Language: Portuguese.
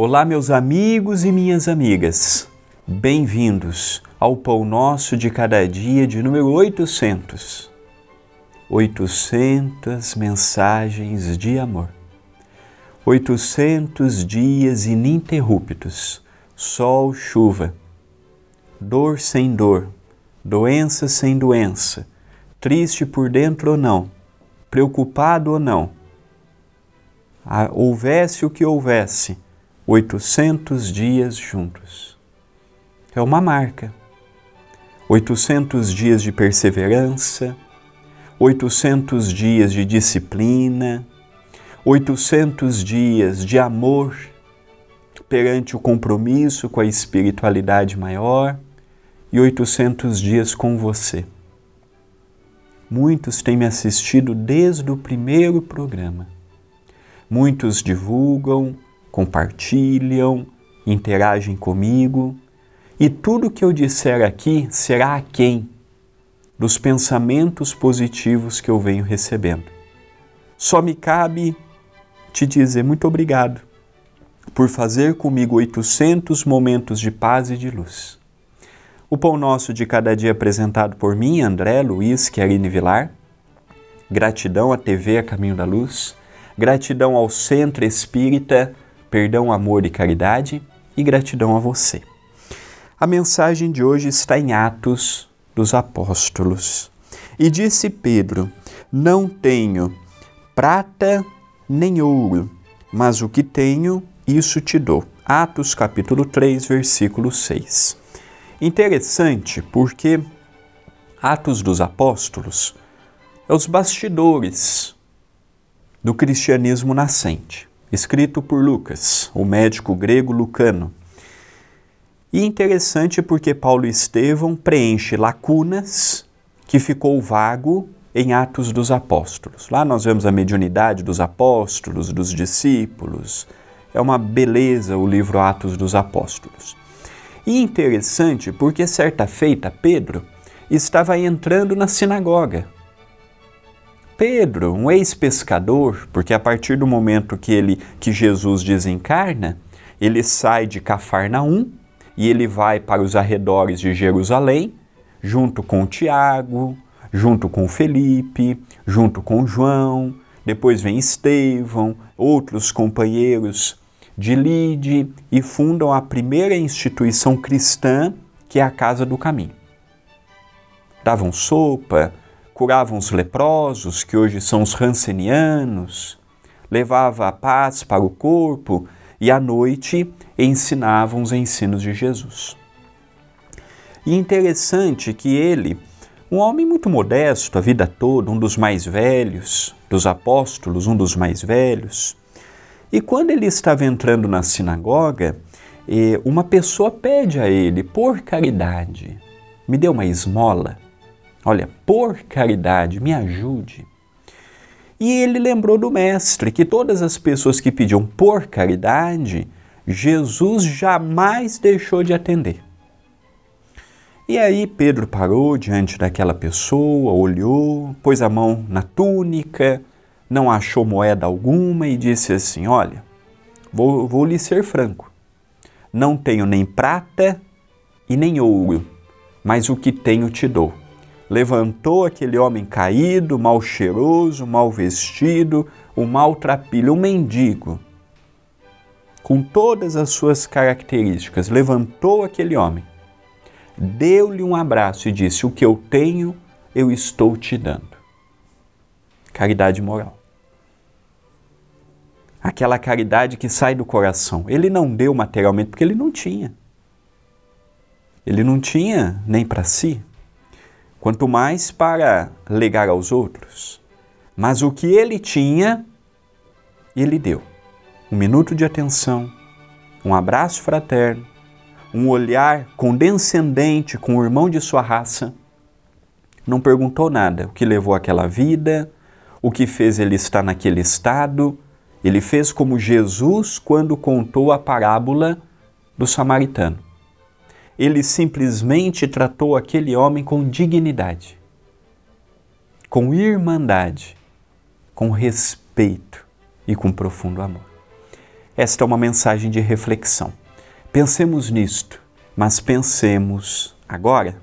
Olá, meus amigos e minhas amigas. Bem-vindos ao Pão Nosso de Cada Dia de número 800. 800 mensagens de amor. 800 dias ininterruptos. Sol, chuva. Dor sem dor. Doença sem doença. Triste por dentro ou não. Preocupado ou não. Houvesse o que houvesse 800 dias juntos. É uma marca. 800 dias de perseverança, 800 dias de disciplina, 800 dias de amor perante o compromisso com a espiritualidade maior e 800 dias com você. Muitos têm me assistido desde o primeiro programa. Muitos divulgam, compartilham, interagem comigo, e tudo que eu disser aqui será aquém dos pensamentos positivos que eu venho recebendo. Só me cabe te dizer muito obrigado por fazer comigo 800 momentos de paz e de luz. O Pão Nosso de Cada Dia apresentado por mim, André Luiz Querine Vilar. Gratidão à TV A Caminho da Luz. Gratidão ao Centro Espírita perdão, amor e caridade e gratidão a você. A mensagem de hoje está em Atos dos Apóstolos. E disse Pedro: Não tenho prata nem ouro, mas o que tenho, isso te dou. Atos capítulo 3, versículo 6. Interessante porque Atos dos Apóstolos é os bastidores do cristianismo nascente escrito por Lucas, o médico grego Lucano. E interessante porque Paulo e Estevão preenche lacunas que ficou vago em Atos dos Apóstolos. Lá nós vemos a mediunidade dos apóstolos, dos discípulos. É uma beleza o livro Atos dos Apóstolos. E interessante porque certa feita Pedro estava entrando na sinagoga Pedro, um ex-pescador, porque a partir do momento que ele que Jesus desencarna, ele sai de Cafarnaum e ele vai para os arredores de Jerusalém, junto com Tiago, junto com Felipe, junto com João, depois vem Estevão, outros companheiros de Lide e fundam a primeira instituição cristã, que é a Casa do Caminho. Davam sopa, curavam os leprosos, que hoje são os rancenianos, levava a paz para o corpo e à noite ensinavam os ensinos de Jesus. E interessante que ele, um homem muito modesto a vida toda, um dos mais velhos dos apóstolos, um dos mais velhos, e quando ele estava entrando na sinagoga, eh, uma pessoa pede a ele, por caridade, me dê uma esmola. Olha, por caridade, me ajude. E ele lembrou do Mestre que todas as pessoas que pediam por caridade, Jesus jamais deixou de atender. E aí Pedro parou diante daquela pessoa, olhou, pôs a mão na túnica, não achou moeda alguma e disse assim: Olha, vou, vou lhe ser franco, não tenho nem prata e nem ouro, mas o que tenho te dou levantou aquele homem caído, mal cheiroso, mal vestido, um maltrapilho, um mendigo, com todas as suas características, levantou aquele homem, deu-lhe um abraço e disse: O que eu tenho, eu estou te dando. Caridade moral. Aquela caridade que sai do coração. Ele não deu materialmente porque ele não tinha. Ele não tinha nem para si quanto mais para legar aos outros. Mas o que ele tinha, ele deu. Um minuto de atenção, um abraço fraterno, um olhar condescendente com o irmão de sua raça. Não perguntou nada, o que levou àquela vida, o que fez ele estar naquele estado. Ele fez como Jesus quando contou a parábola do samaritano ele simplesmente tratou aquele homem com dignidade, com irmandade, com respeito e com profundo amor. Esta é uma mensagem de reflexão. Pensemos nisto, mas pensemos agora.